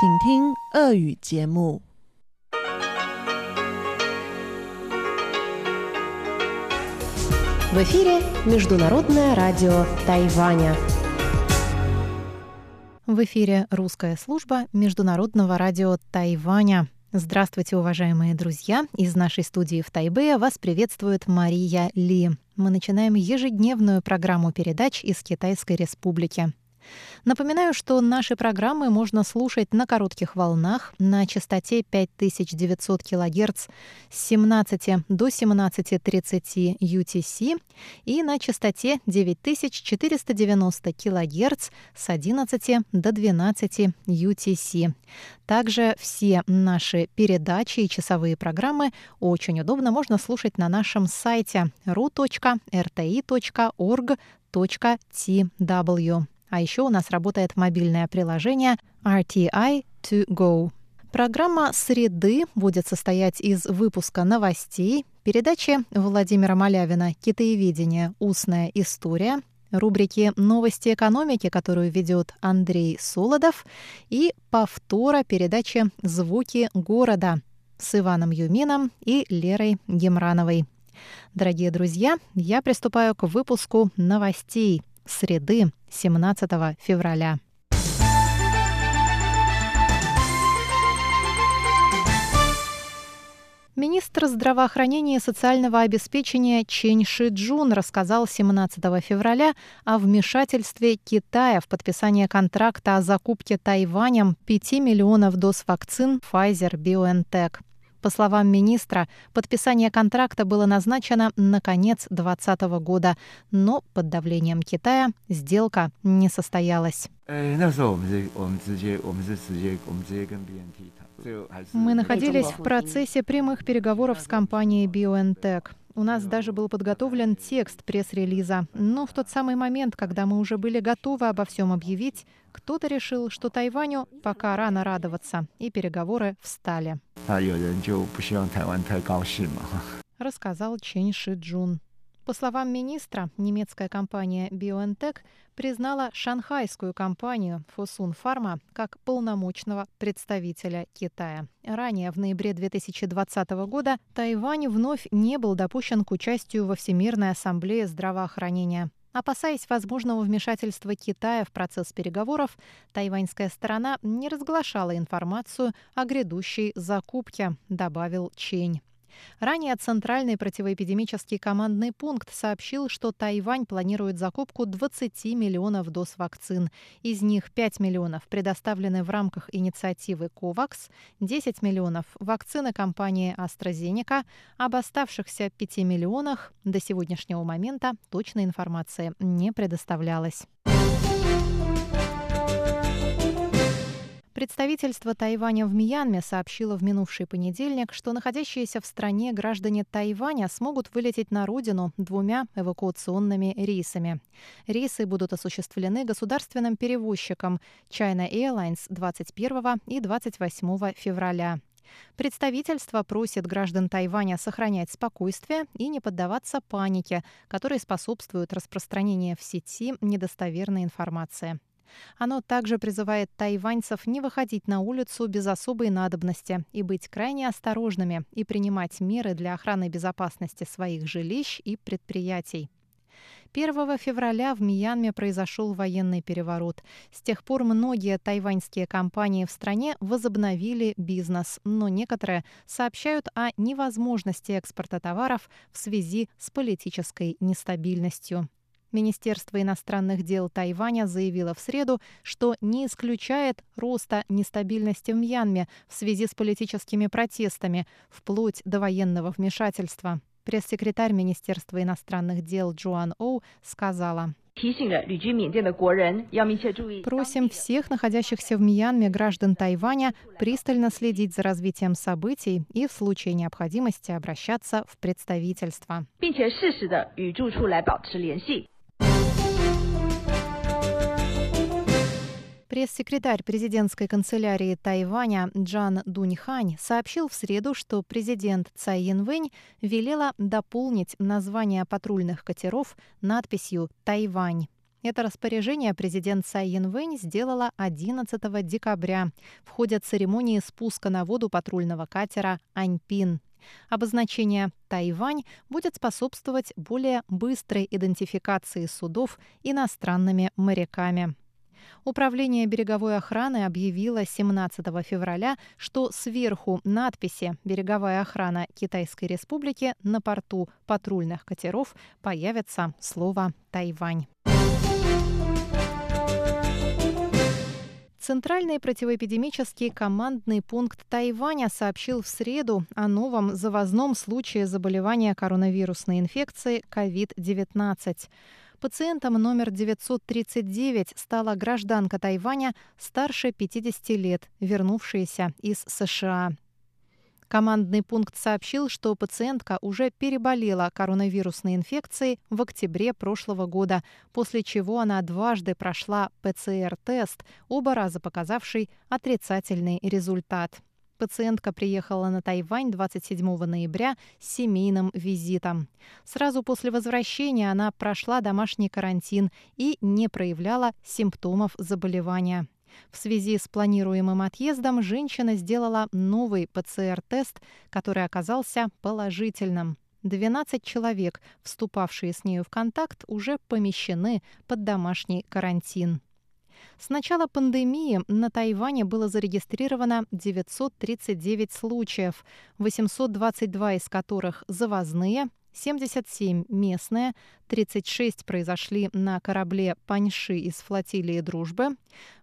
请听俄语节目。 В эфире Международное радио Тайваня. В эфире русская служба Международного радио Тайваня. Здравствуйте, уважаемые друзья! Из нашей студии в Тайбе вас приветствует Мария Ли. Мы начинаем ежедневную программу передач из Китайской Республики. Напоминаю, что наши программы можно слушать на коротких волнах на частоте 5900 кГц с 17 до 17.30 UTC и на частоте 9490 кГц с 11 до 12 UTC. Также все наши передачи и часовые программы очень удобно можно слушать на нашем сайте ru.rti.org.tw. А еще у нас работает мобильное приложение RTI To Go. Программа «Среды» будет состоять из выпуска новостей, передачи Владимира Малявина «Китаеведение. Устная история», рубрики «Новости экономики», которую ведет Андрей Солодов, и повтора передачи «Звуки города» с Иваном Юмином и Лерой Гемрановой. Дорогие друзья, я приступаю к выпуску новостей среды 17 февраля. Министр здравоохранения и социального обеспечения Чен Шиджун рассказал 17 февраля о вмешательстве Китая в подписание контракта о закупке Тайванем 5 миллионов доз вакцин Pfizer-BioNTech. По словам министра, подписание контракта было назначено на конец 2020 года, но под давлением Китая сделка не состоялась. Мы находились в процессе прямых переговоров с компанией BioNTech. У нас даже был подготовлен текст пресс-релиза. Но в тот самый момент, когда мы уже были готовы обо всем объявить, кто-то решил, что Тайваню пока рано радоваться, и переговоры встали. Рассказал Чен Ши Джун. По словам министра, немецкая компания BioNTech признала шанхайскую компанию Fosun Pharma как полномочного представителя Китая. Ранее, в ноябре 2020 года, Тайвань вновь не был допущен к участию во Всемирной ассамблее здравоохранения. Опасаясь возможного вмешательства Китая в процесс переговоров, тайваньская сторона не разглашала информацию о грядущей закупке, добавил Чень. Ранее Центральный противоэпидемический командный пункт сообщил, что Тайвань планирует закупку 20 миллионов доз вакцин. Из них 5 миллионов предоставлены в рамках инициативы COVAX, 10 миллионов – вакцины компании AstraZeneca. Об оставшихся 5 миллионах до сегодняшнего момента точной информации не предоставлялось. Представительство Тайваня в Мьянме сообщило в минувший понедельник, что находящиеся в стране граждане Тайваня смогут вылететь на родину двумя эвакуационными рейсами. Рейсы будут осуществлены государственным перевозчиком China Airlines 21 и 28 февраля. Представительство просит граждан Тайваня сохранять спокойствие и не поддаваться панике, которой способствует распространение в сети недостоверной информации. Оно также призывает тайваньцев не выходить на улицу без особой надобности и быть крайне осторожными и принимать меры для охраны безопасности своих жилищ и предприятий. 1 февраля в Мьянме произошел военный переворот. С тех пор многие тайваньские компании в стране возобновили бизнес, но некоторые сообщают о невозможности экспорта товаров в связи с политической нестабильностью. Министерство иностранных дел Тайваня заявило в среду, что не исключает роста нестабильности в Мьянме в связи с политическими протестами, вплоть до военного вмешательства. Пресс-секретарь Министерства иностранных дел Джоан Оу сказала. Просим всех находящихся в Мьянме граждан Тайваня пристально следить за развитием событий и в случае необходимости обращаться в представительство. Пресс-секретарь президентской канцелярии Тайваня Джан Дуньхань сообщил в среду, что президент Цай Янвэнь велела дополнить название патрульных катеров надписью «Тайвань». Это распоряжение президент Цай Янвэнь сделала 11 декабря в ходе церемонии спуска на воду патрульного катера «Аньпин». Обозначение «Тайвань» будет способствовать более быстрой идентификации судов иностранными моряками. Управление береговой охраны объявило 17 февраля, что сверху надписи «Береговая охрана Китайской Республики» на порту патрульных катеров появится слово «Тайвань». Центральный противоэпидемический командный пункт Тайваня сообщил в среду о новом завозном случае заболевания коронавирусной инфекцией COVID-19. Пациентом номер 939 стала гражданка Тайваня старше 50 лет, вернувшаяся из США. Командный пункт сообщил, что пациентка уже переболела коронавирусной инфекцией в октябре прошлого года, после чего она дважды прошла ПЦР-тест, оба раза показавший отрицательный результат. Пациентка приехала на Тайвань 27 ноября с семейным визитом. Сразу после возвращения она прошла домашний карантин и не проявляла симптомов заболевания. В связи с планируемым отъездом женщина сделала новый ПЦР-тест, который оказался положительным. 12 человек, вступавшие с нею в контакт, уже помещены под домашний карантин. С начала пандемии на Тайване было зарегистрировано 939 случаев, 822 из которых завозные, 77 местные, 36 произошли на корабле «Паньши» из флотилии «Дружбы»,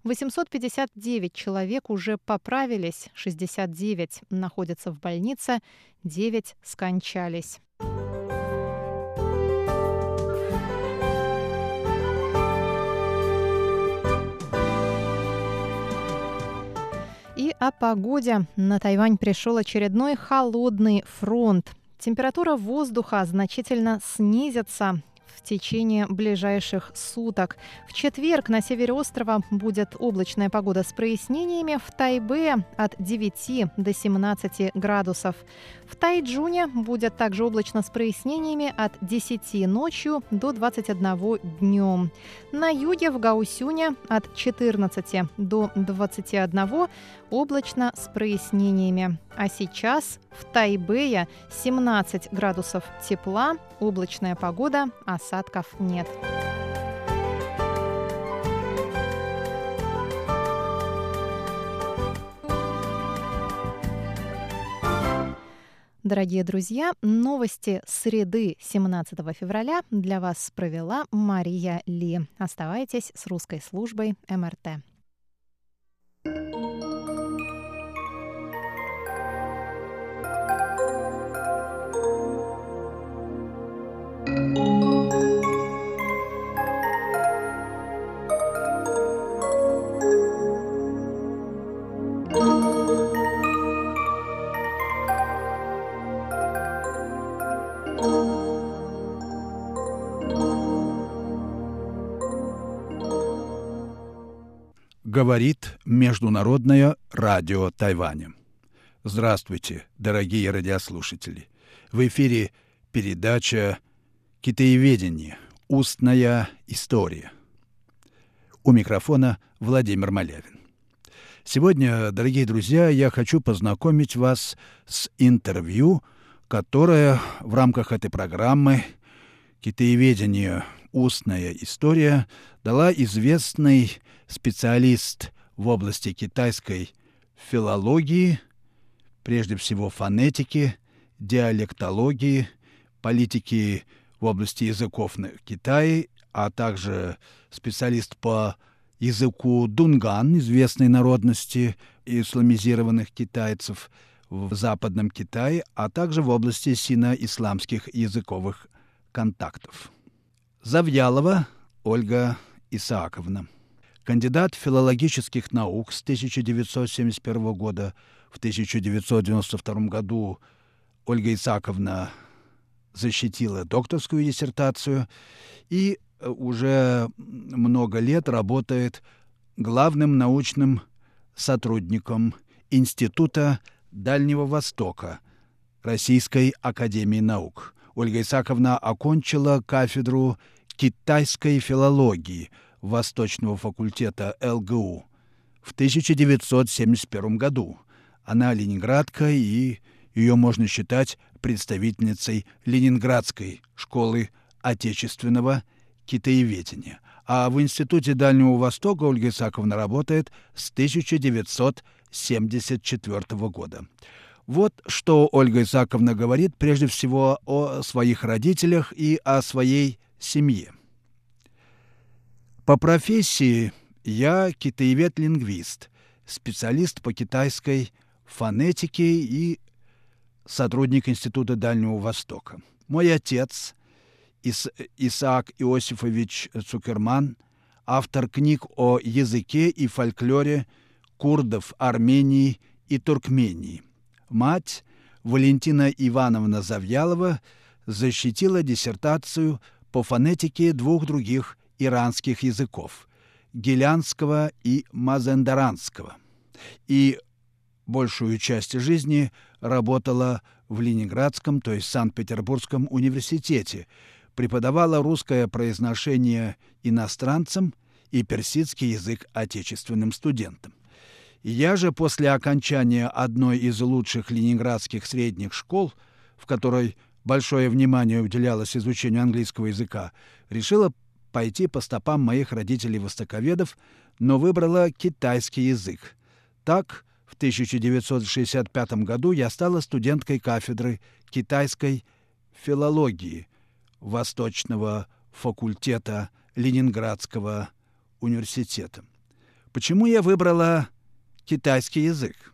859 человек уже поправились, 69 находятся в больнице, 9 скончались. О погоде. На Тайвань пришел очередной холодный фронт. Температура воздуха значительно снизится в течение ближайших суток. В четверг на севере острова будет облачная погода с прояснениями. В Тайбе от 9 до 17 градусов. В Тайджуне будет также облачно с прояснениями от 10 ночью до 21 днем. На юге в Гаусюне от 14 до 21 облачно с прояснениями. А сейчас в Тайбэе 17 градусов тепла, облачная погода, осадков нет. Дорогие друзья, новости среды 17 февраля для вас провела Мария Ли. Оставайтесь с русской службой МРТ. Говорит Международное радио Тайваня. Здравствуйте, дорогие радиослушатели. В эфире передача «Китаеведение. Устная история». У микрофона Владимир Малявин. Сегодня, дорогие друзья, я хочу познакомить вас с интервью, которое в рамках этой программы «Китаеведение. Устная история» дала известный специалист в области китайской филологии, прежде всего фонетики, диалектологии, политики в области языков на Китае, а также специалист по языку дунган, известной народности исламизированных китайцев в Западном Китае, а также в области сино-исламских языковых контактов. Завьялова Ольга Исааковна – кандидат филологических наук с 1971 года. В 1992 году Ольга Исаковна защитила докторскую диссертацию и э, уже много лет работает главным научным сотрудником Института Дальнего Востока Российской Академии Наук. Ольга Исаковна окончила кафедру китайской филологии Восточного факультета ЛГУ в 1971 году. Она ленинградка, и ее можно считать представительницей Ленинградской школы отечественного китаеведения. А в Институте Дальнего Востока Ольга Исаковна работает с 1974 года. Вот что Ольга Исаковна говорит прежде всего о своих родителях и о своей семье. По профессии я китаевед-лингвист, специалист по китайской фонетике и сотрудник Института Дальнего Востока. Мой отец, Ис Исаак Иосифович Цукерман, автор книг о языке и фольклоре курдов Армении и Туркмении. Мать Валентина Ивановна Завьялова защитила диссертацию по фонетике двух других иранских языков – гелянского и мазендаранского. И большую часть жизни работала в Ленинградском, то есть Санкт-Петербургском университете, преподавала русское произношение иностранцам и персидский язык отечественным студентам. Я же после окончания одной из лучших ленинградских средних школ, в которой большое внимание уделялось изучению английского языка, решила пойти по стопам моих родителей-востоковедов, но выбрала китайский язык. Так, в 1965 году я стала студенткой кафедры китайской филологии Восточного факультета Ленинградского университета. Почему я выбрала китайский язык?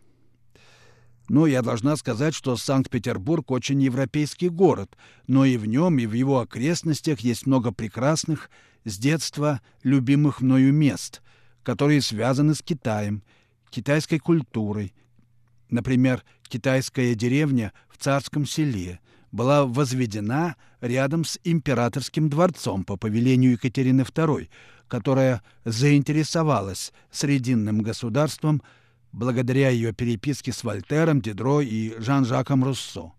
Ну, я должна сказать, что Санкт-Петербург очень европейский город, но и в нем, и в его окрестностях есть много прекрасных, с детства любимых мною мест, которые связаны с Китаем, китайской культурой. Например, китайская деревня в Царском селе была возведена рядом с императорским дворцом по повелению Екатерины II, которая заинтересовалась срединным государством – благодаря ее переписке с Вольтером, Дидро и Жан-Жаком Руссо.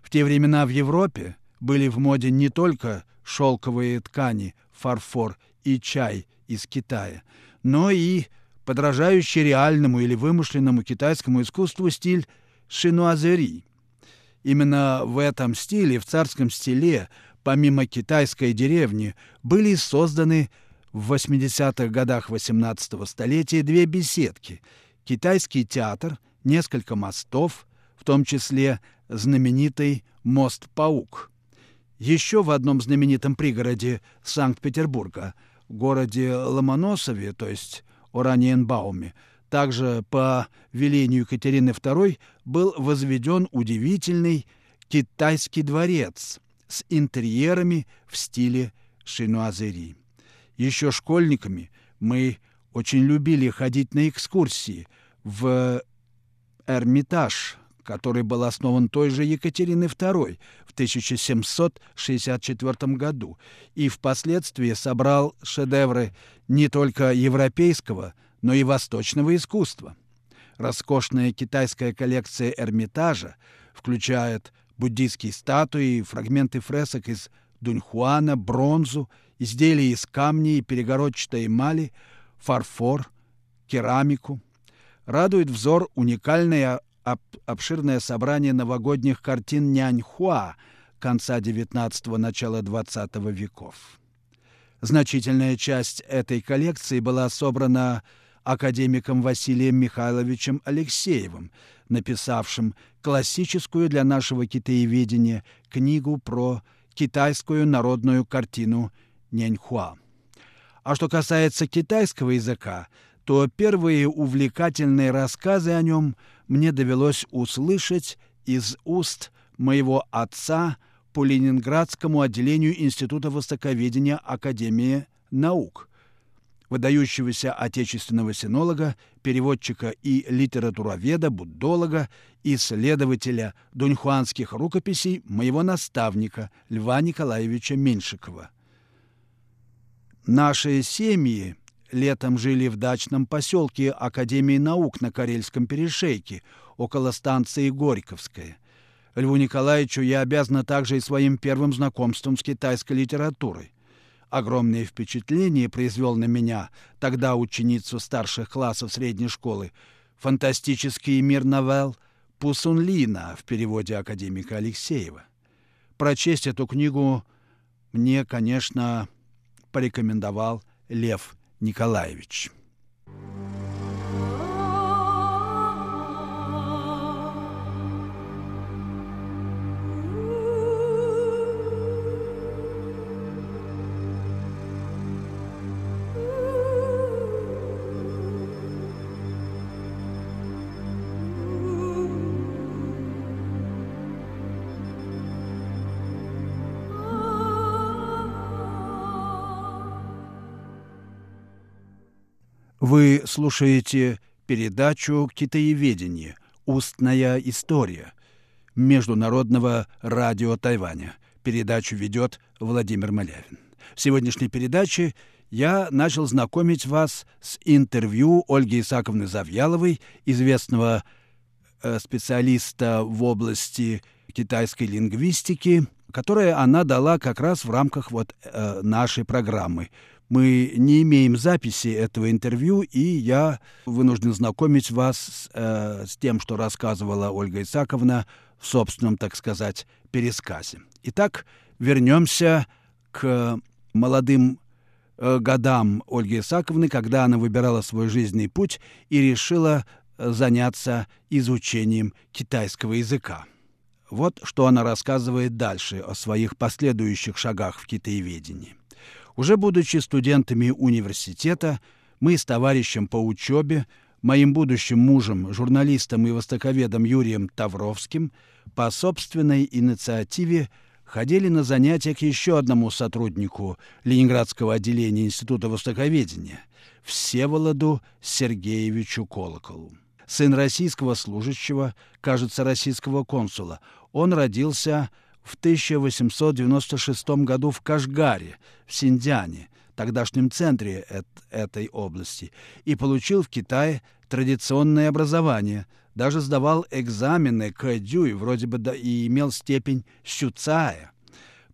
В те времена в Европе были в моде не только шелковые ткани, фарфор и чай из Китая, но и подражающий реальному или вымышленному китайскому искусству стиль шинуазери. Именно в этом стиле, в царском стиле, помимо китайской деревни, были созданы в 80-х годах XVIII столетия две беседки – китайский театр, несколько мостов, в том числе знаменитый мост-паук. Еще в одном знаменитом пригороде Санкт-Петербурга, городе Ломоносове, то есть Ораниенбауме, также по велению Екатерины II был возведен удивительный китайский дворец с интерьерами в стиле шинуазери. Еще школьниками мы очень любили ходить на экскурсии в Эрмитаж, который был основан той же Екатериной II в 1764 году и впоследствии собрал шедевры не только европейского, но и восточного искусства. Роскошная китайская коллекция Эрмитажа включает буддийские статуи, фрагменты фресок из Дуньхуана, бронзу, изделия из камней и перегородчатой эмали – фарфор, керамику. Радует взор уникальное обширное собрание новогодних картин Няньхуа конца XIX – начала XX веков. Значительная часть этой коллекции была собрана академиком Василием Михайловичем Алексеевым, написавшим классическую для нашего китаеведения книгу про китайскую народную картину Няньхуа. А что касается китайского языка, то первые увлекательные рассказы о нем мне довелось услышать из уст моего отца по Ленинградскому отделению Института востоковедения Академии наук, выдающегося отечественного синолога, переводчика и литературоведа, буддолога, исследователя дуньхуанских рукописей моего наставника Льва Николаевича Меньшикова. Наши семьи летом жили в дачном поселке Академии наук на Карельском перешейке, около станции Горьковская. Льву Николаевичу я обязана также и своим первым знакомством с китайской литературой. огромное впечатление произвел на меня, тогда ученицу старших классов средней школы, фантастический мир новелл Пусунлина в переводе академика Алексеева. Прочесть эту книгу мне, конечно, порекомендовал Лев Николаевич. Слушаете передачу «Китаеведение. Устная история» Международного радио Тайваня. Передачу ведет Владимир Малявин. В сегодняшней передаче я начал знакомить вас с интервью Ольги Исаковны Завьяловой, известного э, специалиста в области китайской лингвистики, которое она дала как раз в рамках вот э, нашей программы мы не имеем записи этого интервью, и я вынужден знакомить вас э, с тем, что рассказывала Ольга Исаковна в собственном, так сказать, пересказе. Итак, вернемся к молодым э, годам Ольги Исаковны, когда она выбирала свой жизненный путь и решила заняться изучением китайского языка. Вот что она рассказывает дальше о своих последующих шагах в китаеведении. Уже будучи студентами университета, мы с товарищем по учебе, моим будущим мужем, журналистом и востоковедом Юрием Тавровским, по собственной инициативе ходили на занятия к еще одному сотруднику Ленинградского отделения Института Востоковедения, Всеволоду Сергеевичу Колоколу. Сын российского служащего, кажется, российского консула, он родился в 1896 году в Кашгаре, в Синьцзяне, тогдашнем центре этой области, и получил в Китае традиционное образование, даже сдавал экзамены Кэдюй, вроде бы да и имел степень щуцая.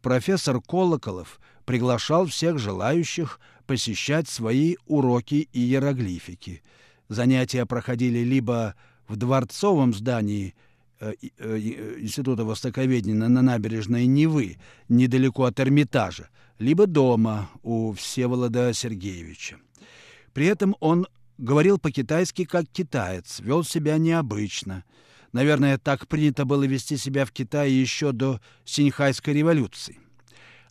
Профессор Колоколов приглашал всех желающих посещать свои уроки иероглифики. Занятия проходили либо в дворцовом здании – Института Востоковедения на набережной Невы, недалеко от Эрмитажа, либо дома у Всеволода Сергеевича. При этом он говорил по-китайски как китаец, вел себя необычно. Наверное, так принято было вести себя в Китае еще до Синьхайской революции.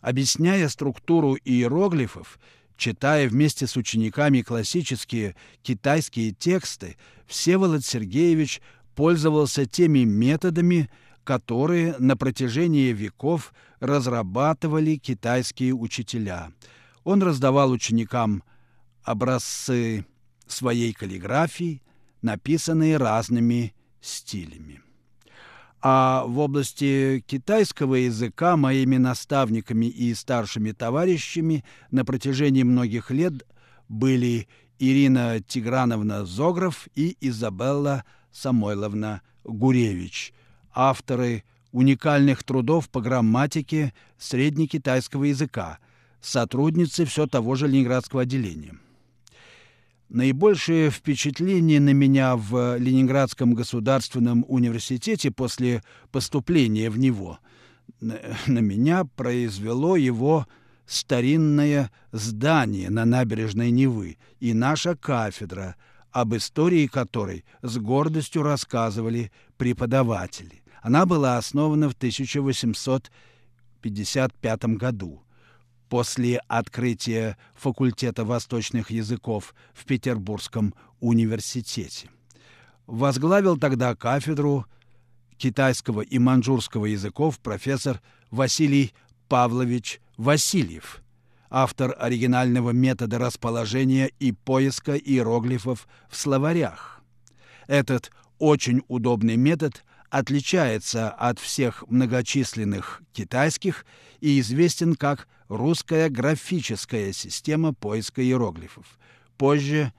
Объясняя структуру иероглифов, читая вместе с учениками классические китайские тексты, Всеволод Сергеевич пользовался теми методами, которые на протяжении веков разрабатывали китайские учителя. Он раздавал ученикам образцы своей каллиграфии, написанные разными стилями. А в области китайского языка моими наставниками и старшими товарищами на протяжении многих лет были Ирина Тиграновна Зогров и Изабелла Самойловна Гуревич, авторы уникальных трудов по грамматике среднекитайского языка, сотрудницы все того же Ленинградского отделения. Наибольшее впечатление на меня в Ленинградском государственном университете после поступления в него на меня произвело его старинное здание на набережной Невы и наша кафедра – об истории которой с гордостью рассказывали преподаватели. Она была основана в 1855 году после открытия факультета восточных языков в Петербургском университете. Возглавил тогда кафедру китайского и маньчжурского языков профессор Василий Павлович Васильев – автор оригинального метода расположения и поиска иероглифов в словарях. Этот очень удобный метод отличается от всех многочисленных китайских и известен как русская графическая система поиска иероглифов. Позже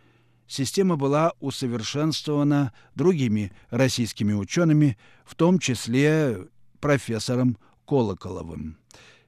система была усовершенствована другими российскими учеными, в том числе профессором Колоколовым.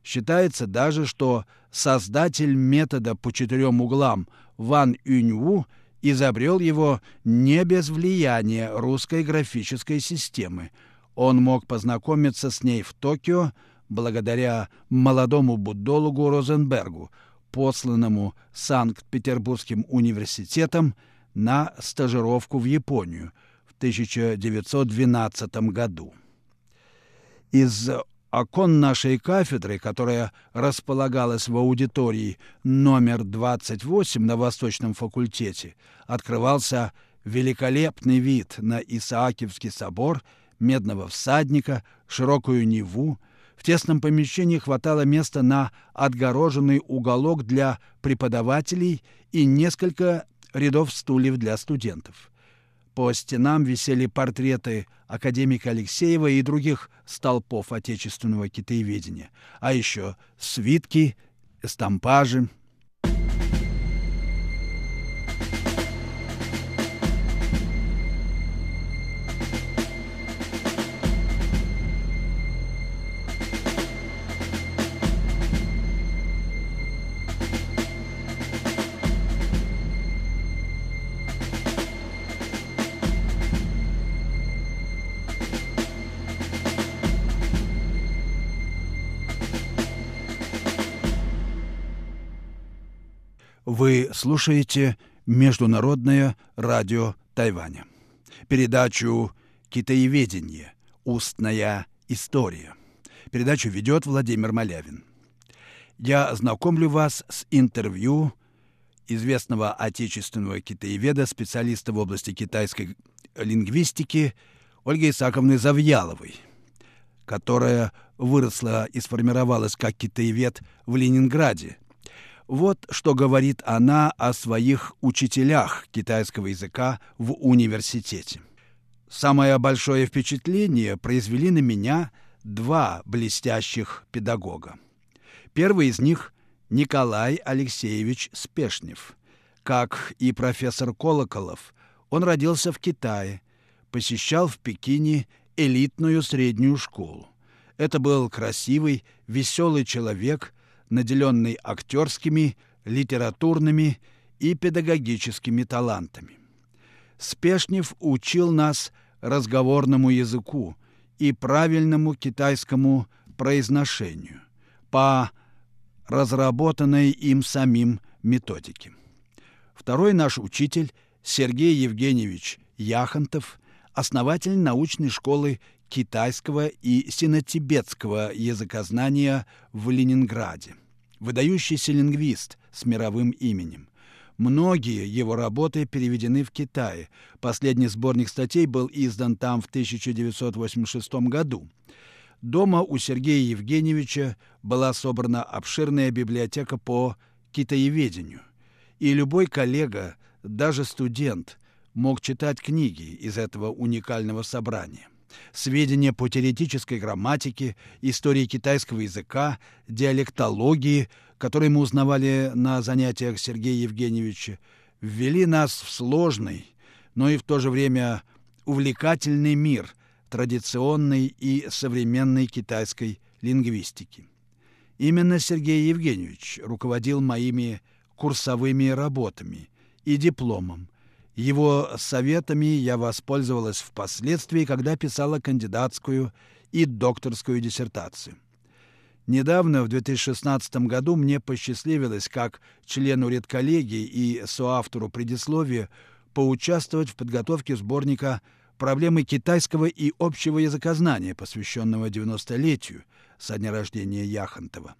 Считается даже, что создатель метода по четырем углам Ван Юньву изобрел его не без влияния русской графической системы. Он мог познакомиться с ней в Токио благодаря молодому буддологу Розенбергу, посланному Санкт-Петербургским университетом на стажировку в Японию в 1912 году. Из окон нашей кафедры, которая располагалась в аудитории номер 28 на Восточном факультете, открывался великолепный вид на Исаакиевский собор, Медного всадника, широкую Неву. В тесном помещении хватало места на отгороженный уголок для преподавателей и несколько рядов стульев для студентов. По стенам висели портреты академика Алексеева и других столпов отечественного китаеведения, а еще свитки, эстампажи – Вы слушаете Международное радио Тайваня. Передачу «Китаеведение. Устная история». Передачу ведет Владимир Малявин. Я знакомлю вас с интервью известного отечественного китаеведа, специалиста в области китайской лингвистики Ольги Исаковны Завьяловой, которая выросла и сформировалась как китаевед в Ленинграде вот что говорит она о своих учителях китайского языка в университете. Самое большое впечатление произвели на меня два блестящих педагога. Первый из них – Николай Алексеевич Спешнев. Как и профессор Колоколов, он родился в Китае, посещал в Пекине элитную среднюю школу. Это был красивый, веселый человек – наделенный актерскими, литературными и педагогическими талантами. Спешнев учил нас разговорному языку и правильному китайскому произношению по разработанной им самим методике. Второй наш учитель Сергей Евгеньевич Яхонтов, основатель научной школы китайского и синотибетского языкознания в Ленинграде. Выдающийся лингвист с мировым именем. Многие его работы переведены в Китае. Последний сборник статей был издан там в 1986 году. Дома у Сергея Евгеньевича была собрана обширная библиотека по китаеведению. И любой коллега, даже студент, мог читать книги из этого уникального собрания сведения по теоретической грамматике, истории китайского языка, диалектологии, которые мы узнавали на занятиях Сергея Евгеньевича, ввели нас в сложный, но и в то же время увлекательный мир традиционной и современной китайской лингвистики. Именно Сергей Евгеньевич руководил моими курсовыми работами и дипломом, его советами я воспользовалась впоследствии, когда писала кандидатскую и докторскую диссертацию. Недавно, в 2016 году, мне посчастливилось, как члену редколлегии и соавтору предисловия, поучаствовать в подготовке сборника «Проблемы китайского и общего языкознания», посвященного 90-летию со дня рождения Яхонтова.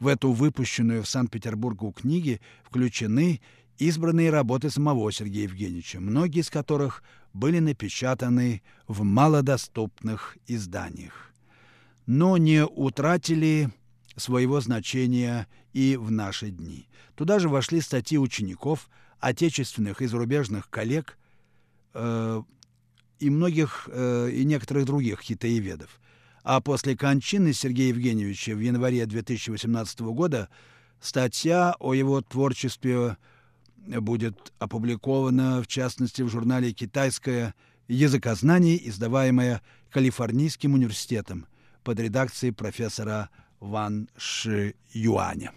В эту выпущенную в Санкт-Петербургу книги включены избранные работы самого Сергея Евгеньевича, многие из которых были напечатаны в малодоступных изданиях, но не утратили своего значения и в наши дни. Туда же вошли статьи учеников, отечественных и зарубежных коллег э, и многих э, и некоторых других хитаеведов. А после кончины Сергея Евгеньевича в январе 2018 года статья о его творчестве будет опубликована, в частности, в журнале «Китайское языкознание», издаваемое Калифорнийским университетом под редакцией профессора Ван Ши Юаня.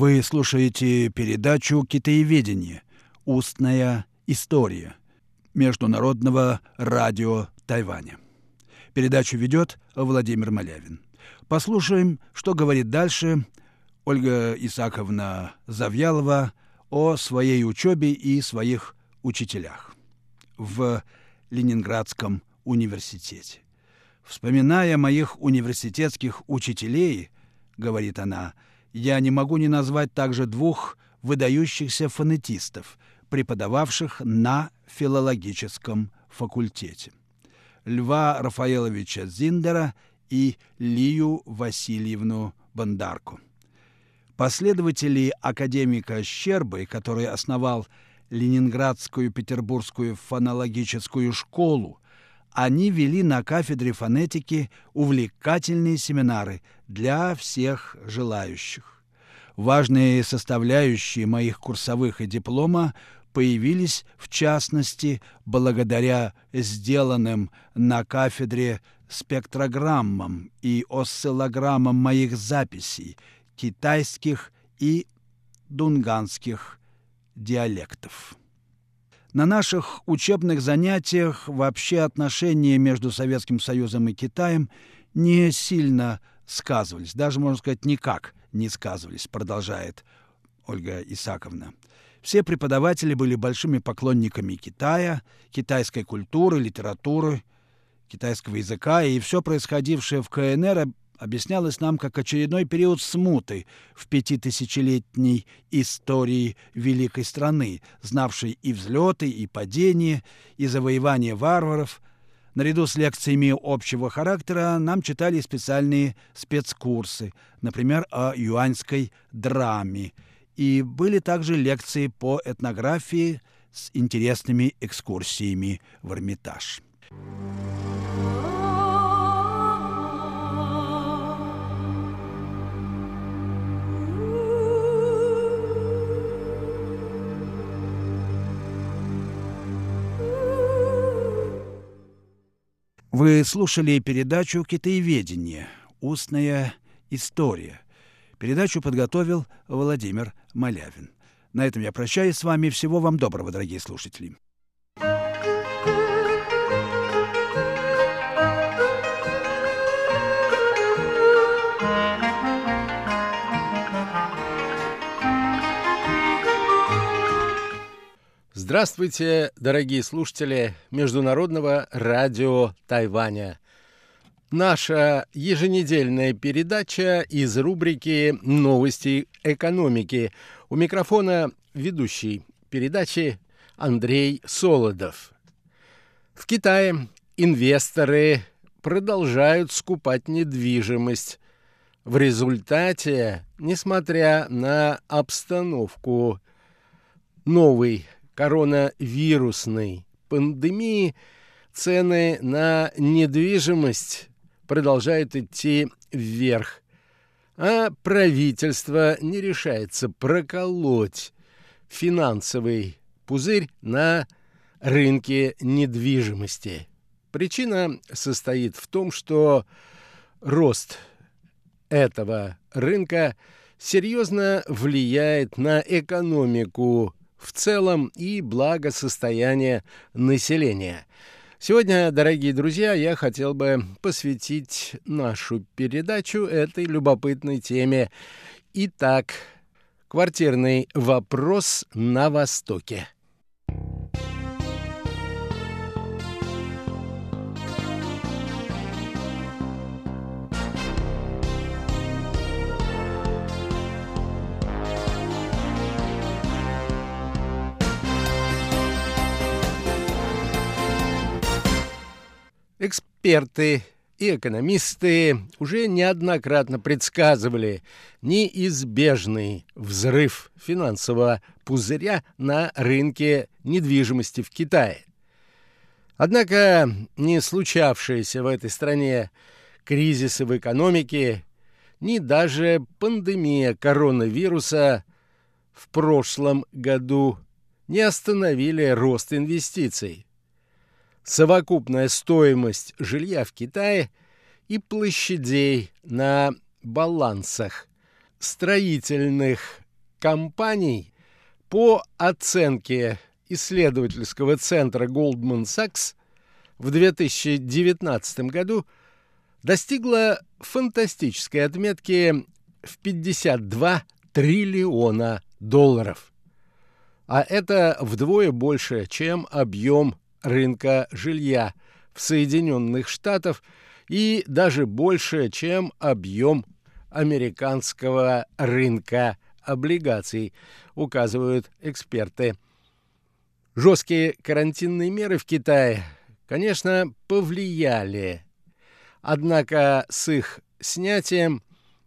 Вы слушаете передачу «Китаеведение. Устная история» Международного радио Тайваня. Передачу ведет Владимир Малявин. Послушаем, что говорит дальше Ольга Исаковна Завьялова о своей учебе и своих учителях в Ленинградском университете. Вспоминая моих университетских учителей, говорит она, — я не могу не назвать также двух выдающихся фонетистов, преподававших на филологическом факультете. Льва Рафаэловича Зиндера и Лию Васильевну Бондарку. Последователи академика Щербы, который основал Ленинградскую Петербургскую фонологическую школу, они вели на кафедре фонетики увлекательные семинары для всех желающих. Важные составляющие моих курсовых и диплома появились, в частности, благодаря сделанным на кафедре спектрограммам и осциллограммам моих записей китайских и дунганских диалектов. На наших учебных занятиях вообще отношения между Советским Союзом и Китаем не сильно сказывались, даже, можно сказать, никак не сказывались, продолжает Ольга Исаковна. Все преподаватели были большими поклонниками Китая, китайской культуры, литературы, китайского языка, и все происходившее в КНР объяснялось нам как очередной период смуты в пятитысячелетней истории великой страны, знавшей и взлеты, и падения, и завоевания варваров. Наряду с лекциями общего характера нам читали специальные спецкурсы, например, о юаньской драме, и были также лекции по этнографии с интересными экскурсиями в Эрмитаж. Вы слушали передачу «Китаеведение. Устная история». Передачу подготовил Владимир Малявин. На этом я прощаюсь с вами. Всего вам доброго, дорогие слушатели. Здравствуйте, дорогие слушатели Международного радио Тайваня. Наша еженедельная передача из рубрики «Новости экономики». У микрофона ведущий передачи Андрей Солодов. В Китае инвесторы продолжают скупать недвижимость. В результате, несмотря на обстановку, новый коронавирусной пандемии цены на недвижимость продолжают идти вверх, а правительство не решается проколоть финансовый пузырь на рынке недвижимости. Причина состоит в том, что рост этого рынка серьезно влияет на экономику в целом и благосостояние населения. Сегодня, дорогие друзья, я хотел бы посвятить нашу передачу этой любопытной теме. Итак, квартирный вопрос на Востоке. Эксперты и экономисты уже неоднократно предсказывали неизбежный взрыв финансового пузыря на рынке недвижимости в Китае. Однако не случавшиеся в этой стране кризисы в экономике, ни даже пандемия коронавируса в прошлом году не остановили рост инвестиций. Совокупная стоимость жилья в Китае и площадей на балансах строительных компаний по оценке исследовательского центра Goldman Sachs в 2019 году достигла фантастической отметки в 52 триллиона долларов. А это вдвое больше, чем объем рынка жилья в Соединенных Штатах и даже больше, чем объем американского рынка облигаций, указывают эксперты. Жесткие карантинные меры в Китае, конечно, повлияли. Однако с их снятием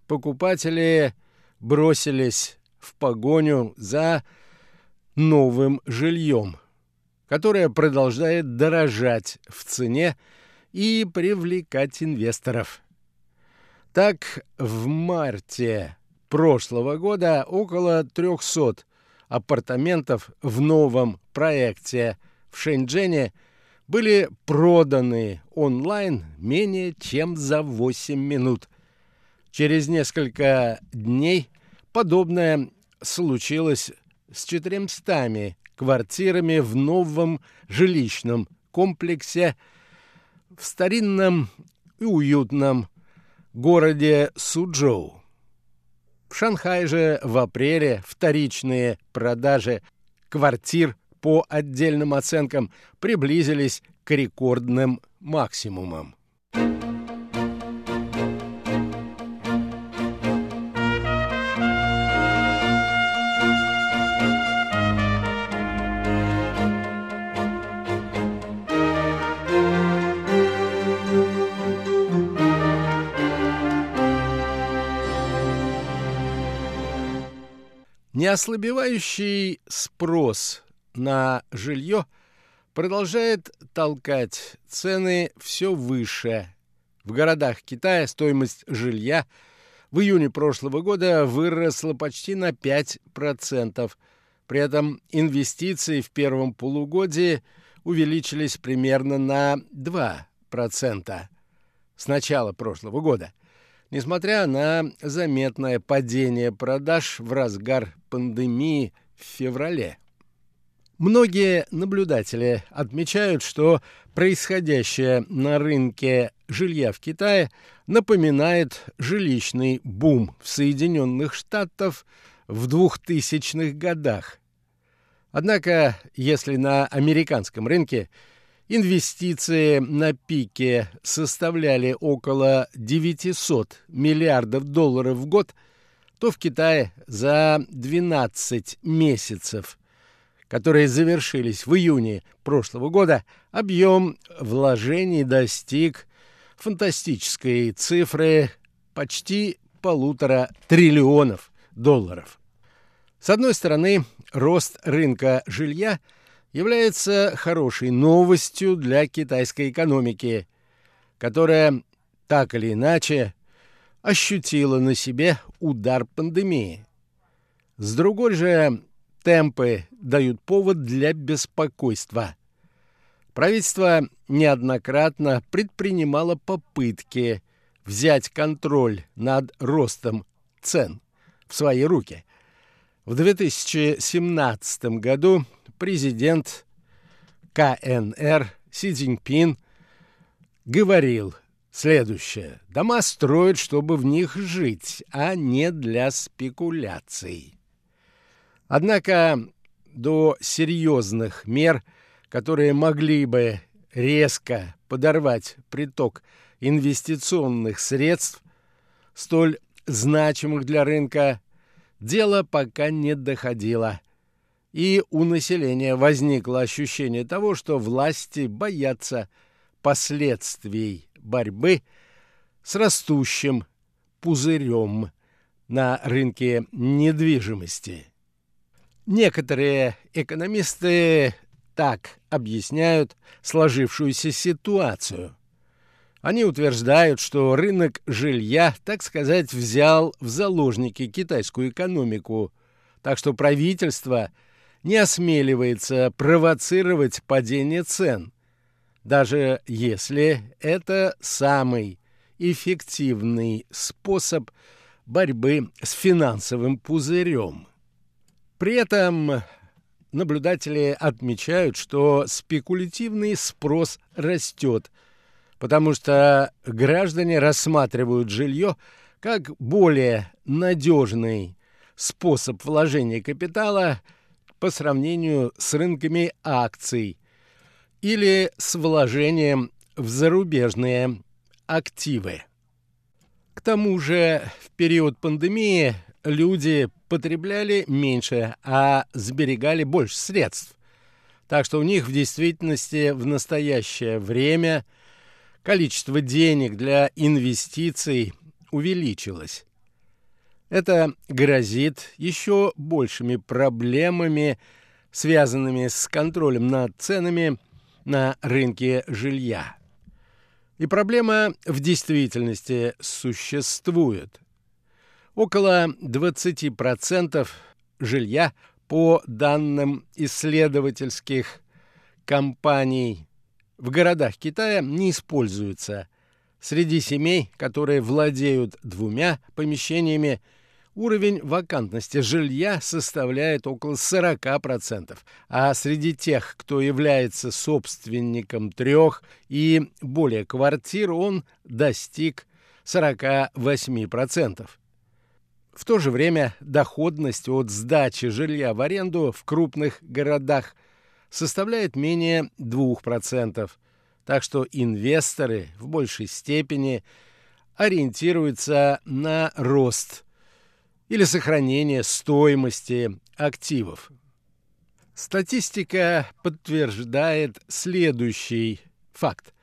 покупатели бросились в погоню за новым жильем, которое продолжает дорожать в цене и привлекать инвесторов. Так, в марте прошлого года около 300 апартаментов в новом проекте в Шэньчжэне были проданы онлайн менее чем за 8 минут. Через несколько дней подобное случилось с 400 квартирами в новом жилищном комплексе в старинном и уютном городе Суджоу. В Шанхае же в апреле вторичные продажи квартир по отдельным оценкам приблизились к рекордным максимумам. Неослабевающий спрос на жилье продолжает толкать цены все выше. В городах Китая стоимость жилья в июне прошлого года выросла почти на 5%. При этом инвестиции в первом полугодии увеличились примерно на 2% с начала прошлого года – несмотря на заметное падение продаж в разгар пандемии в феврале. Многие наблюдатели отмечают, что происходящее на рынке жилья в Китае напоминает жилищный бум в Соединенных Штатах в 2000-х годах. Однако, если на американском рынке Инвестиции на пике составляли около 900 миллиардов долларов в год, то в Китае за 12 месяцев, которые завершились в июне прошлого года, объем вложений достиг фантастической цифры почти полутора триллионов долларов. С одной стороны, рост рынка жилья – является хорошей новостью для китайской экономики, которая так или иначе ощутила на себе удар пандемии. С другой же, темпы дают повод для беспокойства. Правительство неоднократно предпринимало попытки взять контроль над ростом цен в свои руки. В 2017 году президент КНР Си Цзиньпин говорил следующее. Дома строят, чтобы в них жить, а не для спекуляций. Однако до серьезных мер, которые могли бы резко подорвать приток инвестиционных средств, столь значимых для рынка, дело пока не доходило – и у населения возникло ощущение того, что власти боятся последствий борьбы с растущим пузырем на рынке недвижимости. Некоторые экономисты так объясняют сложившуюся ситуацию. Они утверждают, что рынок жилья, так сказать, взял в заложники китайскую экономику, так что правительство не осмеливается провоцировать падение цен, даже если это самый эффективный способ борьбы с финансовым пузырем. При этом наблюдатели отмечают, что спекулятивный спрос растет, потому что граждане рассматривают жилье как более надежный способ вложения капитала по сравнению с рынками акций или с вложением в зарубежные активы. К тому же в период пандемии люди потребляли меньше, а сберегали больше средств. Так что у них в действительности в настоящее время количество денег для инвестиций увеличилось. Это грозит еще большими проблемами, связанными с контролем над ценами на рынке жилья. И проблема в действительности существует. Около 20% жилья по данным исследовательских компаний в городах Китая не используется. Среди семей, которые владеют двумя помещениями, уровень вакантности жилья составляет около 40%, а среди тех, кто является собственником трех и более квартир, он достиг 48%. В то же время доходность от сдачи жилья в аренду в крупных городах составляет менее 2%, так что инвесторы в большей степени ориентируются на рост или сохранение стоимости активов. Статистика подтверждает следующий факт.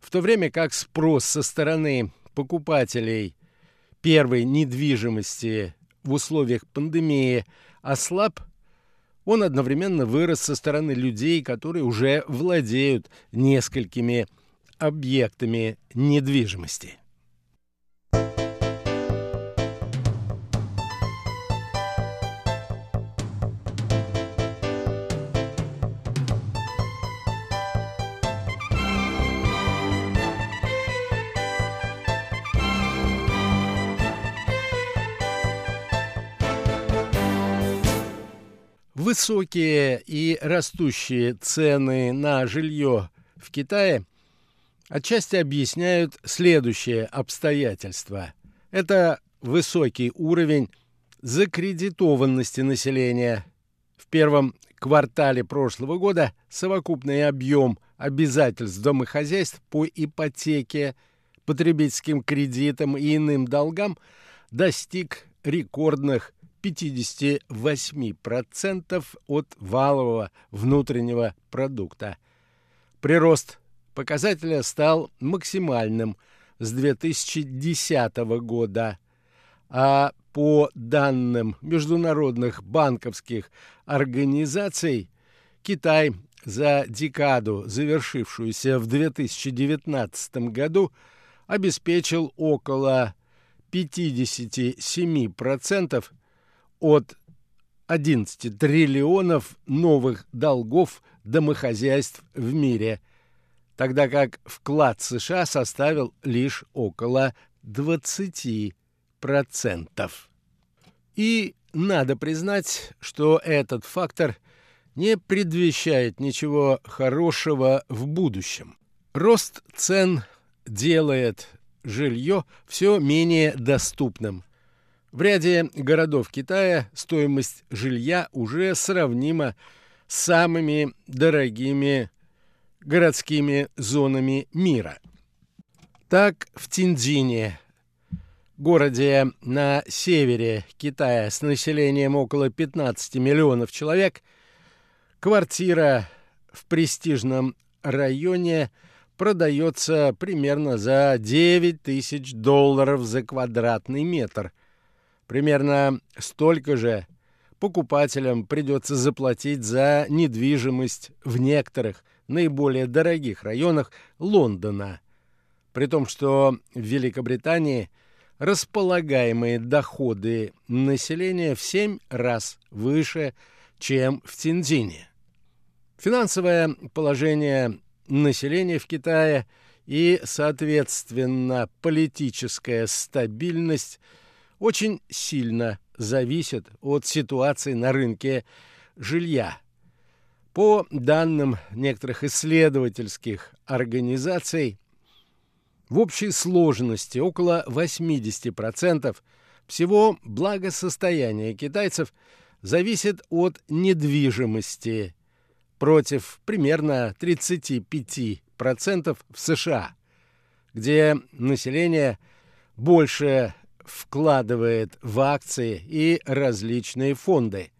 В то время как спрос со стороны покупателей первой недвижимости в условиях пандемии ослаб, он одновременно вырос со стороны людей, которые уже владеют несколькими объектами недвижимости. Высокие и растущие цены на жилье в Китае отчасти объясняют следующее обстоятельство. Это высокий уровень закредитованности населения. В первом квартале прошлого года совокупный объем обязательств домохозяйств по ипотеке, потребительским кредитам и иным долгам достиг рекордных 58% от валового внутреннего продукта. Прирост показателя стал максимальным с 2010 года, а по данным международных банковских организаций Китай за декаду, завершившуюся в 2019 году, обеспечил около 57% от 11 триллионов новых долгов домохозяйств в мире, тогда как вклад США составил лишь около 20%. И надо признать, что этот фактор не предвещает ничего хорошего в будущем. Рост цен делает жилье все менее доступным – в ряде городов Китая стоимость жилья уже сравнима с самыми дорогими городскими зонами мира. Так, в Тиньцзине, городе на севере Китая с населением около 15 миллионов человек, квартира в престижном районе продается примерно за 9 тысяч долларов за квадратный метр. Примерно столько же покупателям придется заплатить за недвижимость в некоторых наиболее дорогих районах Лондона. При том, что в Великобритании располагаемые доходы населения в 7 раз выше, чем в Тинзине. Финансовое положение населения в Китае и, соответственно, политическая стабильность очень сильно зависят от ситуации на рынке жилья. По данным некоторых исследовательских организаций, в общей сложности около 80% всего благосостояния китайцев зависит от недвижимости против примерно 35% в США, где население больше вкладывает в акции и различные фонды.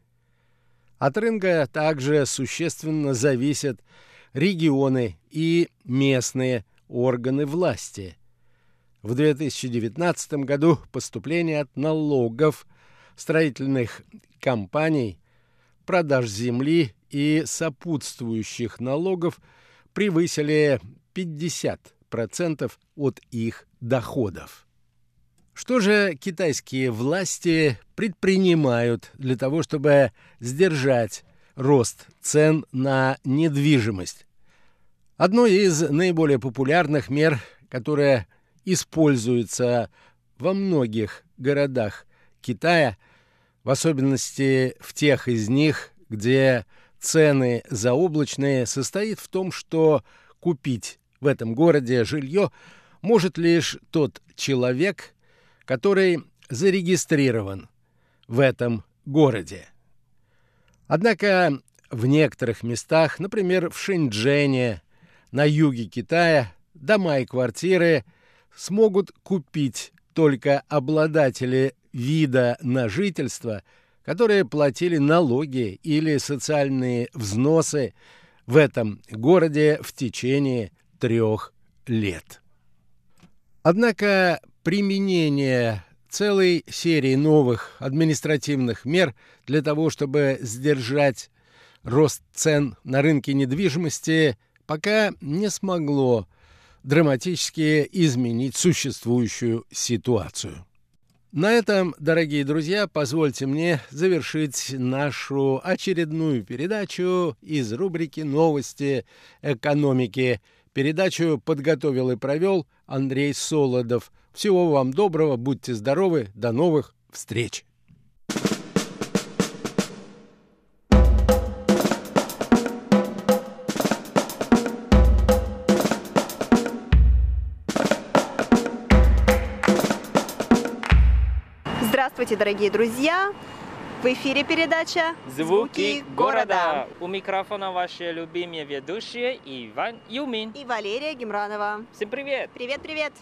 От рынка также существенно зависят регионы и местные органы власти. В 2019 году поступления от налогов строительных компаний, продаж земли и сопутствующих налогов превысили 50% от их доходов. Что же китайские власти предпринимают для того, чтобы сдержать рост цен на недвижимость? Одной из наиболее популярных мер, которая используется во многих городах Китая, в особенности в тех из них, где цены заоблачные, состоит в том, что купить в этом городе жилье может лишь тот человек, который зарегистрирован в этом городе. Однако в некоторых местах, например, в Шэньчжэне, на юге Китая, дома и квартиры смогут купить только обладатели вида на жительство, которые платили налоги или социальные взносы в этом городе в течение трех лет. Однако применение целой серии новых административных мер для того, чтобы сдержать рост цен на рынке недвижимости, пока не смогло драматически изменить существующую ситуацию. На этом, дорогие друзья, позвольте мне завершить нашу очередную передачу из рубрики «Новости экономики». Передачу подготовил и провел Андрей Солодов. Всего вам доброго, будьте здоровы, до новых встреч! Здравствуйте, дорогие друзья! В эфире передача «Звуки города». У микрофона ваши любимые ведущие Иван Юмин и Валерия Гемранова. Всем привет! Привет-привет!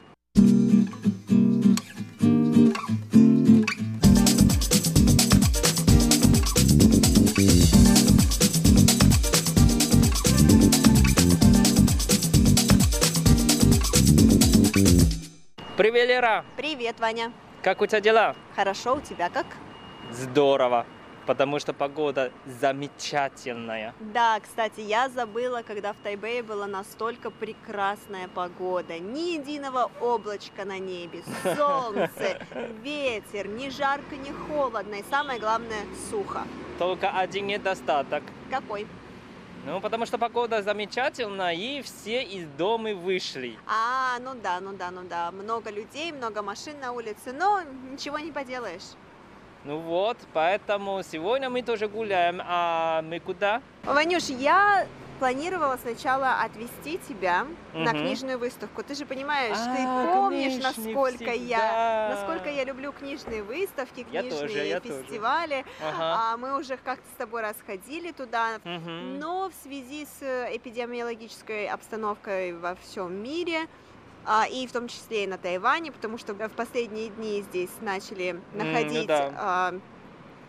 Привет, Лера! Привет, Ваня! Как у тебя дела? Хорошо, у тебя как? Здорово, потому что погода замечательная. Да, кстати, я забыла, когда в Тайбэе была настолько прекрасная погода. Ни единого облачка на небе, солнце, ветер, ни жарко, ни холодно, и самое главное, сухо. Только один недостаток. Какой? Ну, потому что погода замечательная, и все из дома вышли. А, ну да, ну да, ну да. Много людей, много машин на улице, но ничего не поделаешь. Ну вот, поэтому сегодня мы тоже гуляем. А мы куда? Ванюш, я планировала сначала отвезти тебя Мгм. на книжную выставку. Ты же понимаешь, А, ты помнишь, конечно, насколько я, всегда. насколько я люблю книжные выставки, Я книжные тоже, я тоже. фестивали. Ага. А мы уже как-то с тобой расходили туда. Мгм. Но в связи с э, эпидемиологической обстановкой во всем мире, а, и в том числе и на Тайване, потому что в последние дни здесь начали ну находить да.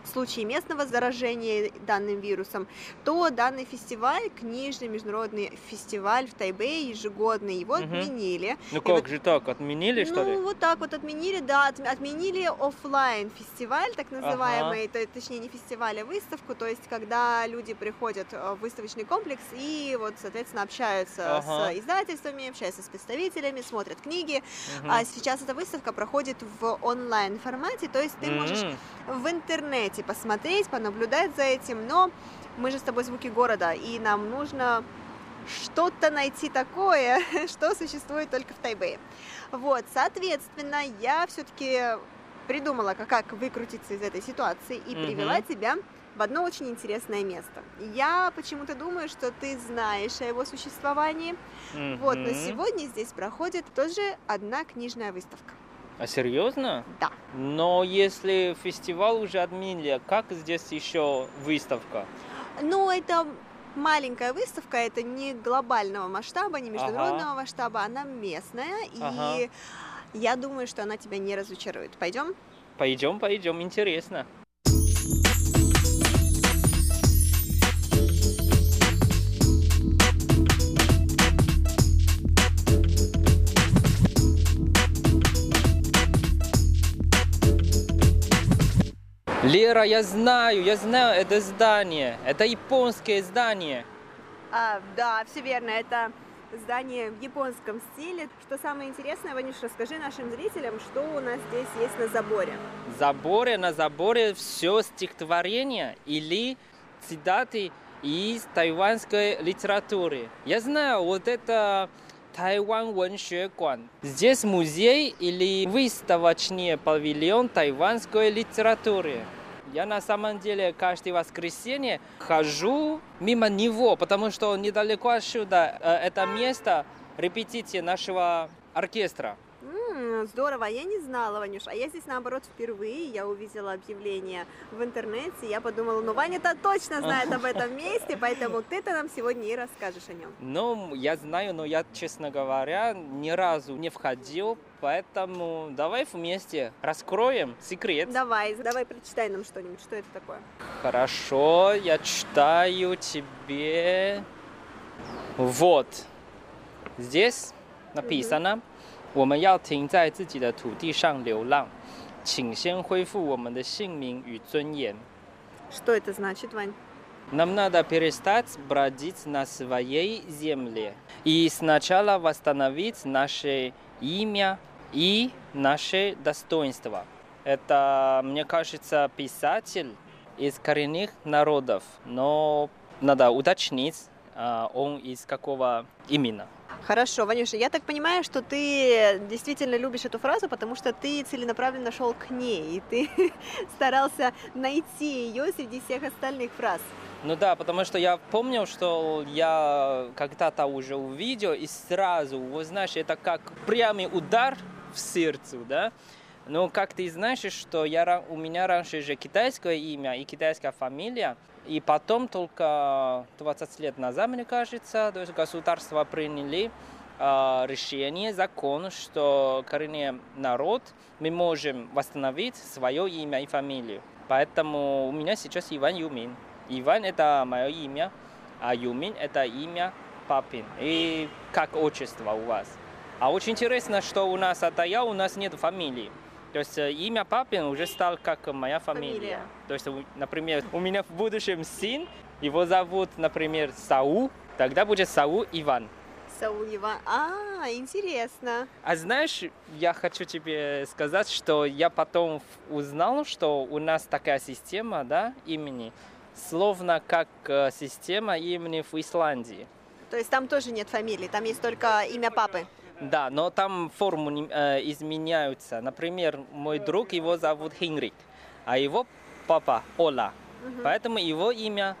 А, случае местного заражения данным вирусом, то данный фестиваль, книжный международный фестиваль в Тайбэе ежегодный, его Мгм. отменили. Ну И как вот- же так, отменили что ли? Ну, вот так вот отменили, да, от- отменили оффлайн фестиваль, так называемый, то, точнее не фестиваль, а выставку, то есть когда люди приходят э, в выставочный комплекс и вот, соответственно, общаются Ага. с издательствами, общаются с представителями, смотрят книги. Мгм. А сейчас эта выставка проходит в онлайн формате, то есть ты можешь в интернете посмотреть, понаблюдать за этим, но мы же с тобой звуки города, и нам нужно что-то найти такое, что существует только в Тайбэе. Вот, соответственно, я все-таки придумала, как, выкрутиться из этой ситуации и Мгм. привела тебя в одно очень интересное место. Я почему-то думаю, что ты знаешь о его существовании. Вот, но сегодня здесь проходит тоже одна книжная выставка. А серьезно? Да. Но если фестиваль уже отменили, как здесь еще выставка? Ну, это маленькая выставка, это не глобального масштаба, не международного масштаба, она местная, и Ага. я думаю, что она тебя не разочарует. Пойдем? Пойдем, пойдем, интересно. Лера, я знаю, я знаю это здание. Это японское здание. А, да, все верно, это здание в японском стиле. Что самое интересное, Ванюш, расскажи нашим зрителям, что у нас здесь есть на заборе. заборе, на заборе все стихотворения или цитаты из тайванской литературы. Я знаю, вот это Здесь музей или выставочный павильон тайванской литературы. Я на самом деле каждое воскресенье хожу мимо него, потому что недалеко отсюда э, это место репетиции нашего оркестра. Здорово, я не знала, Ванюш. А я здесь, наоборот, впервые. Я увидела объявление в интернете. Я подумала, ну, Ваня-то точно знает об этом месте, поэтому ты-то нам сегодня и расскажешь о нем. Ну, я знаю, но я, честно говоря, ни разу не входил, поэтому давай вместе раскроем секрет. Давай, давай прочитай нам что-нибудь. Что это такое? Хорошо, я читаю тебе. Вот. Здесь написано, 我们要停在自己的土地上流浪，请先恢复我们的姓名与尊严。 Что это значит, Вань? Нам надо перестать бродить на своей земле и сначала восстановить наше имя и наше достоинство. Это, мне кажется, писатель из коренных народов, но надо уточнить, а, он из какого именно. Хорошо, Ванюша, я так понимаю, что ты действительно любишь эту фразу, потому что ты целенаправленно шел к ней, и ты старался найти ее среди всех остальных фраз. Ну да, потому что я помню, что я когда-то уже увидел, и сразу, вы знаешь, это как прямый удар в сердце, да? Но как ты знаешь, что я, у меня раньше же китайское имя и китайская фамилия, и потом только 20 лет назад, мне кажется, то есть государство приняли а, решение, закон, что коренный народ, мы можем восстановить свое имя и фамилию. Поэтому у меня сейчас Иван Юмин. Иван это мое имя, а Юмин это имя папин. И как отчество у вас. А очень интересно, что у нас от я у нас нет фамилии. То есть э, имя папин уже стал как моя фамилия. Фамилия. То есть, например, у меня в будущем сын, его зовут, например, Сау, тогда будет Сау Иван. Саул Иван. А, интересно. А знаешь, я хочу тебе сказать, что я потом узнал, что у нас такая система, да, имени, словно как э, система имени в Исландии. То есть там тоже нет фамилии, там есть только имя папы. Да, но там формы э, изменяются. Например, мой друг, его зовут Хенрик, а его папа Ола. Поэтому его имя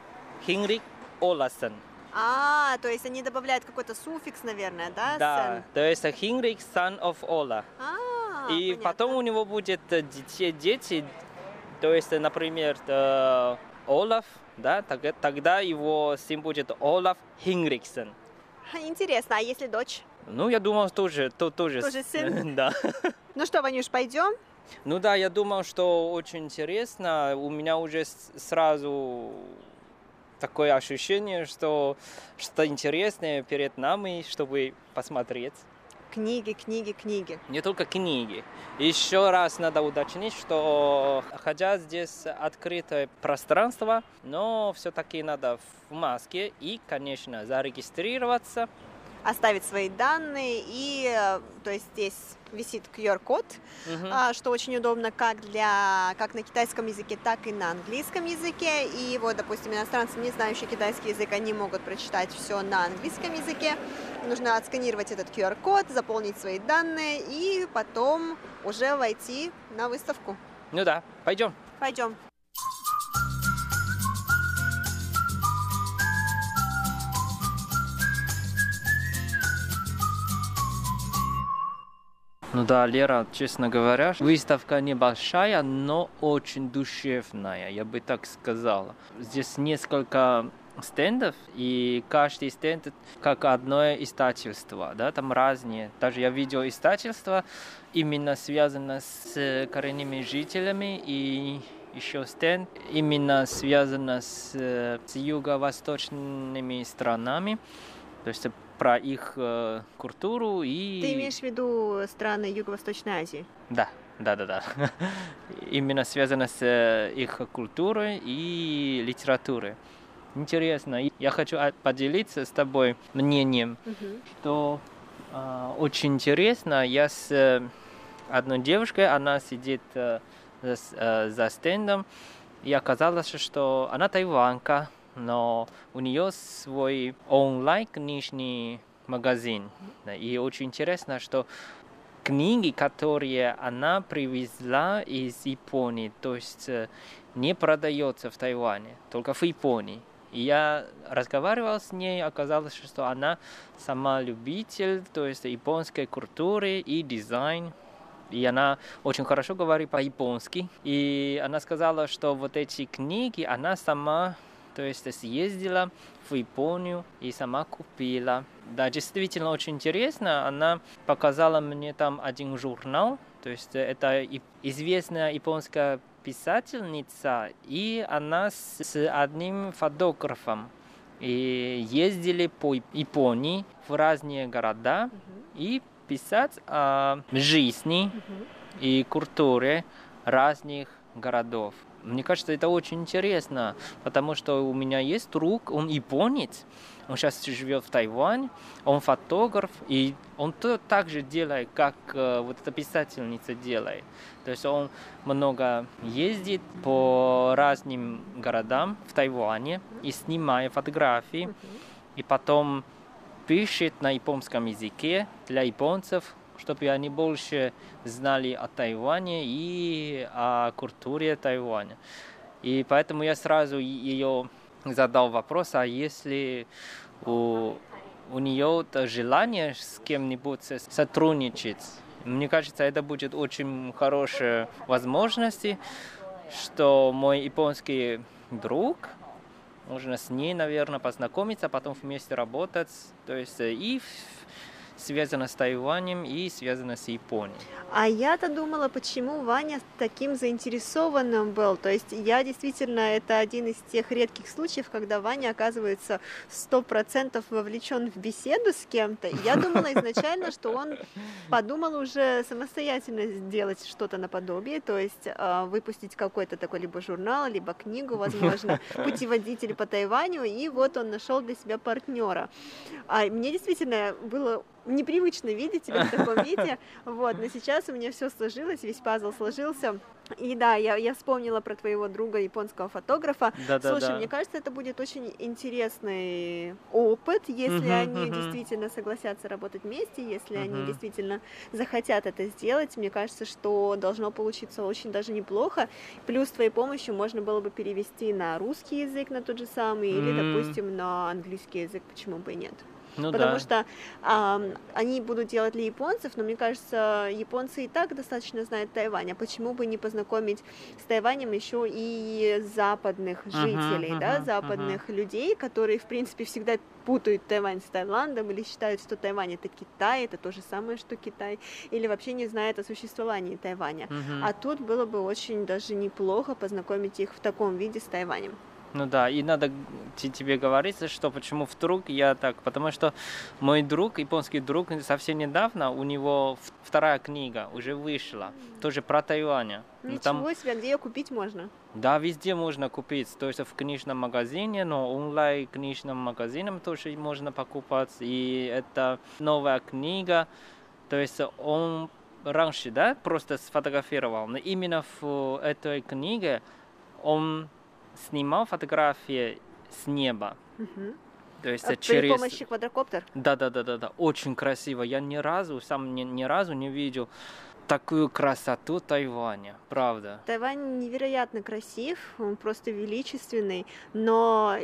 Хенрик Оласон. А, то есть они добавляют какой-то суффикс, наверное, да? Да, Сэн? то есть Хенрик son of Ола. А, И понятно. потом у него будет э, детей, дети, то есть, э, например, э, Олаф, да, тог- тогда его сын будет Олаф Хенриксон. Интересно, а если дочь? Ну, я думал, тоже, то, тоже, Тоже с- сын? Да. Ну что, Ванюш, пойдем? Ну да, я думал, что очень интересно. У меня уже сразу такое ощущение, что что-то интересное перед нами, чтобы посмотреть. Книги, книги, книги. Не только книги. Еще раз надо уточнить, что хотя здесь открытое пространство, но все-таки надо в маске и, конечно, зарегистрироваться оставить свои данные. И, э, то есть, здесь висит QR-код, uh-huh. что очень удобно как, для, как на китайском языке, так и на английском языке. И вот, допустим, иностранцы, не знающие китайский язык, они могут прочитать все на английском языке. Нужно отсканировать этот QR-код, заполнить свои данные и потом уже войти на выставку. Ну да, пойдем. Пойдем. Ну да, Лера, честно говоря, выставка небольшая, но очень душевная, я бы так сказала. Здесь несколько стендов, и каждый стенд как одно издательство, да, там разные. Даже я видел издательство, именно связано с коренными жителями, и еще стенд именно связано с, с юго-восточными странами. То есть про их э, культуру и... Ты имеешь в виду страны Юго-Восточной Азии? Да, да, да, да. Именно связано с э, их культурой и литературой. Интересно. Я хочу поделиться с тобой мнением, угу. что э, очень интересно. Я с э, одной девушкой, она сидит э, за, э, за стендом, и оказалось, что она тайванка, но у нее свой онлайн книжный магазин. И очень интересно, что книги, которые она привезла из Японии, то есть э, не продается в Тайване, только в Японии. И я разговаривал с ней, оказалось, что она сама любитель, то есть японской культуры и дизайн. И она очень хорошо говорит по-японски. И она сказала, что вот эти книги она сама то есть съездила в Японию и сама купила. Да, действительно очень интересно. Она показала мне там один журнал. То есть это известная японская писательница, и она с одним фотографом и ездили по Японии в разные города и писать о жизни и культуре разных городов. Мне кажется, это очень интересно, потому что у меня есть друг, он японец, он сейчас живет в Тайване, он фотограф, и он то так же делает, как э, вот эта писательница делает. То есть он много ездит по разным городам в Тайване и снимает фотографии, и потом пишет на японском языке для японцев, чтобы они больше знали о Тайване и о культуре Тайваня. И поэтому я сразу ее задал вопрос, а если у, у нее желание с кем-нибудь сотрудничать, мне кажется, это будет очень хорошая возможность, что мой японский друг, можно с ней, наверное, познакомиться, потом вместе работать, то есть и связано с Тайванем и связано с Японией. А я-то думала, почему Ваня таким заинтересованным был. То есть я действительно, это один из тех редких случаев, когда Ваня оказывается сто процентов вовлечен в беседу с кем-то. Я думала изначально, что он подумал уже самостоятельно сделать что-то наподобие, то есть э, выпустить какой-то такой либо журнал, либо книгу, возможно, путеводитель по Тайваню, и вот он нашел для себя партнера. А мне действительно было непривычно видеть тебя в таком виде, вот, но сейчас у меня все сложилось, весь пазл сложился, и да, я, я вспомнила про твоего друга японского фотографа. Да, Слушай, да, мне кажется, это будет очень интересный опыт, если uh-huh, они uh-huh. действительно согласятся работать вместе, если uh-huh. они действительно захотят это сделать. Мне кажется, что должно получиться очень даже неплохо. Плюс твоей помощью можно было бы перевести на русский язык на тот же самый, или, допустим, на английский язык, почему бы и нет. Ну, потому да. что а, они будут делать для японцев, но мне кажется, японцы и так достаточно знают Тайвань, а почему бы не познакомить с Тайванем еще и западных жителей, uh-huh, да, uh-huh, западных uh-huh. людей, которые, в принципе, всегда путают Тайвань с Таиландом или считают, что Тайвань это Китай, это то же самое, что Китай, или вообще не знают о существовании Тайваня. Мгм. А тут было бы очень даже неплохо познакомить их в таком виде с Тайванем. Ну да, и надо тебе говорить, что почему вдруг я так, потому что мой друг, японский друг, совсем недавно, у него вторая книга уже вышла, тоже про Тайвань. Ну, Ничего там- себе, где ее купить можно? Да, везде можно купить, то есть в книжном магазине, но онлайн книжном магазине тоже можно покупать, и это новая книга, то есть он раньше, да, просто сфотографировал, но именно в этой книге он снимал фотографии с неба, Мгм. то есть А При через... помощи квадрокоптер? Да, да, да, да, да, очень красиво. Я ни разу, сам ни, ни разу не видел такую красоту Тайваня, правда. Тайвань невероятно красив, он просто величественный, но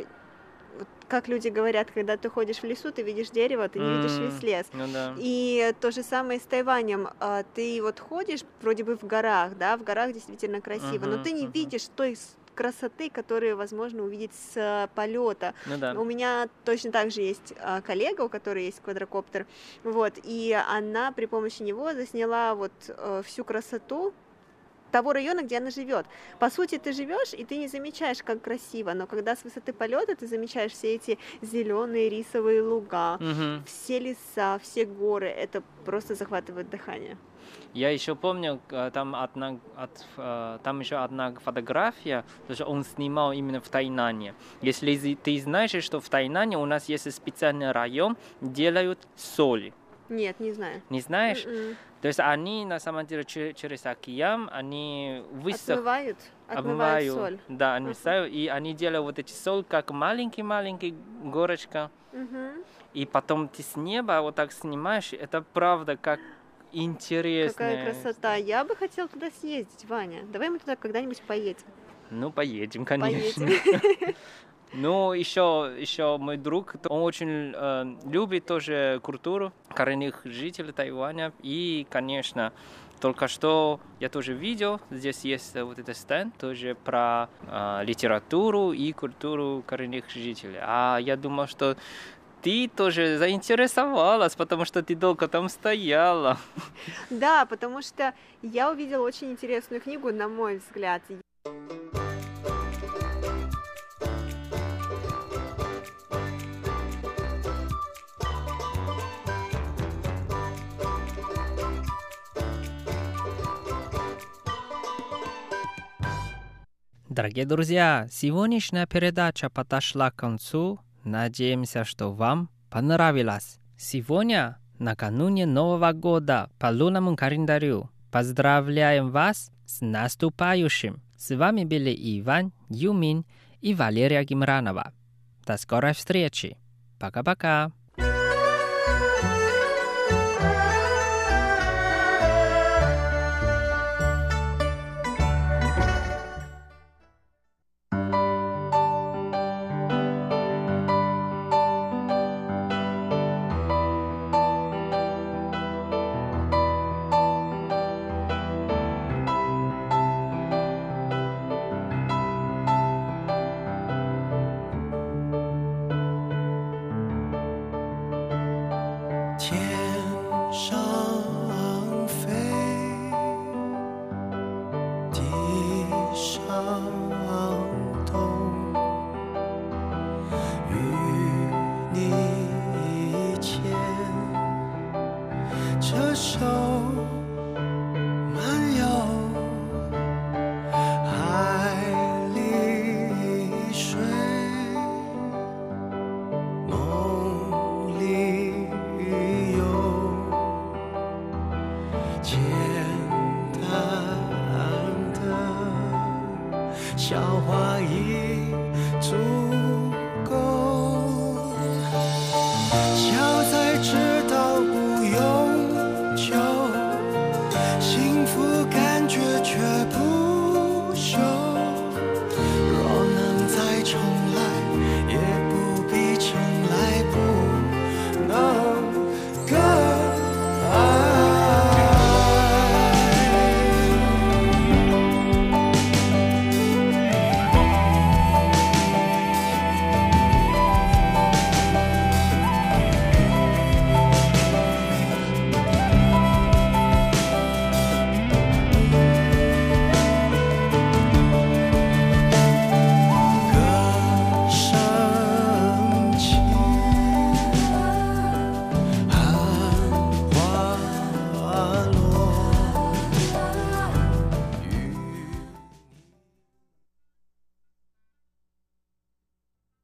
как люди говорят, когда ты ходишь в лесу, ты видишь дерево, ты не видишь М, весь лес. Ну да. И то же самое с Тайванем. А, Ты вот ходишь вроде бы в горах, да, в горах действительно красиво, но Мгм, ты не мгм. видишь той красоты, которую возможно увидеть с полета. Ну да. У меня точно так же есть а, коллега, у которой есть квадрокоптер, вот, и она при помощи него засняла вот э, всю красоту того района, где она живет. По сути, ты живешь и ты не замечаешь, как красиво, но когда с высоты полета ты замечаешь все эти зеленые рисовые луга, Мгм. все леса, все горы, это просто захватывает дыхание. Я еще помню, э, там одна, от, э, там еще одна фотография, тоже он снимал именно в Тайнане. Если ты знаешь, что в Тайнане у нас есть специальный район, делают соли. Нет, не знаю. Не знаешь? М-м. То есть они на самом деле че- через океан, они высох... Отмывают, отмывают соль. Да, они ставят, и они делают вот эти соль, как маленький-маленький горочка. Мгм. И потом ты с неба вот так снимаешь, это правда как интересно. Какая красота. Я бы хотела туда съездить, Ваня. Давай мы туда когда-нибудь поедем. Ну, поедем, конечно. Поедем. Ну, еще, еще мой друг, он очень э, любит тоже культуру коренных жителей Тайваня. И, конечно, только что я тоже видел, здесь есть вот этот стенд тоже про э, литературу и культуру коренных жителей. А я думал, что ты тоже заинтересовалась, потому что ты долго там стояла. Да, потому что я увидела очень интересную книгу, на мой взгляд. Дорогие друзья, сегодняшняя передача подошла к концу. Надеемся, что вам понравилось. Сегодня, накануне Нового года по лунному календарю, поздравляем вас с наступающим. С вами были Иван Юмин и Валерия Гимранова. До скорой встречи. Пока-пока.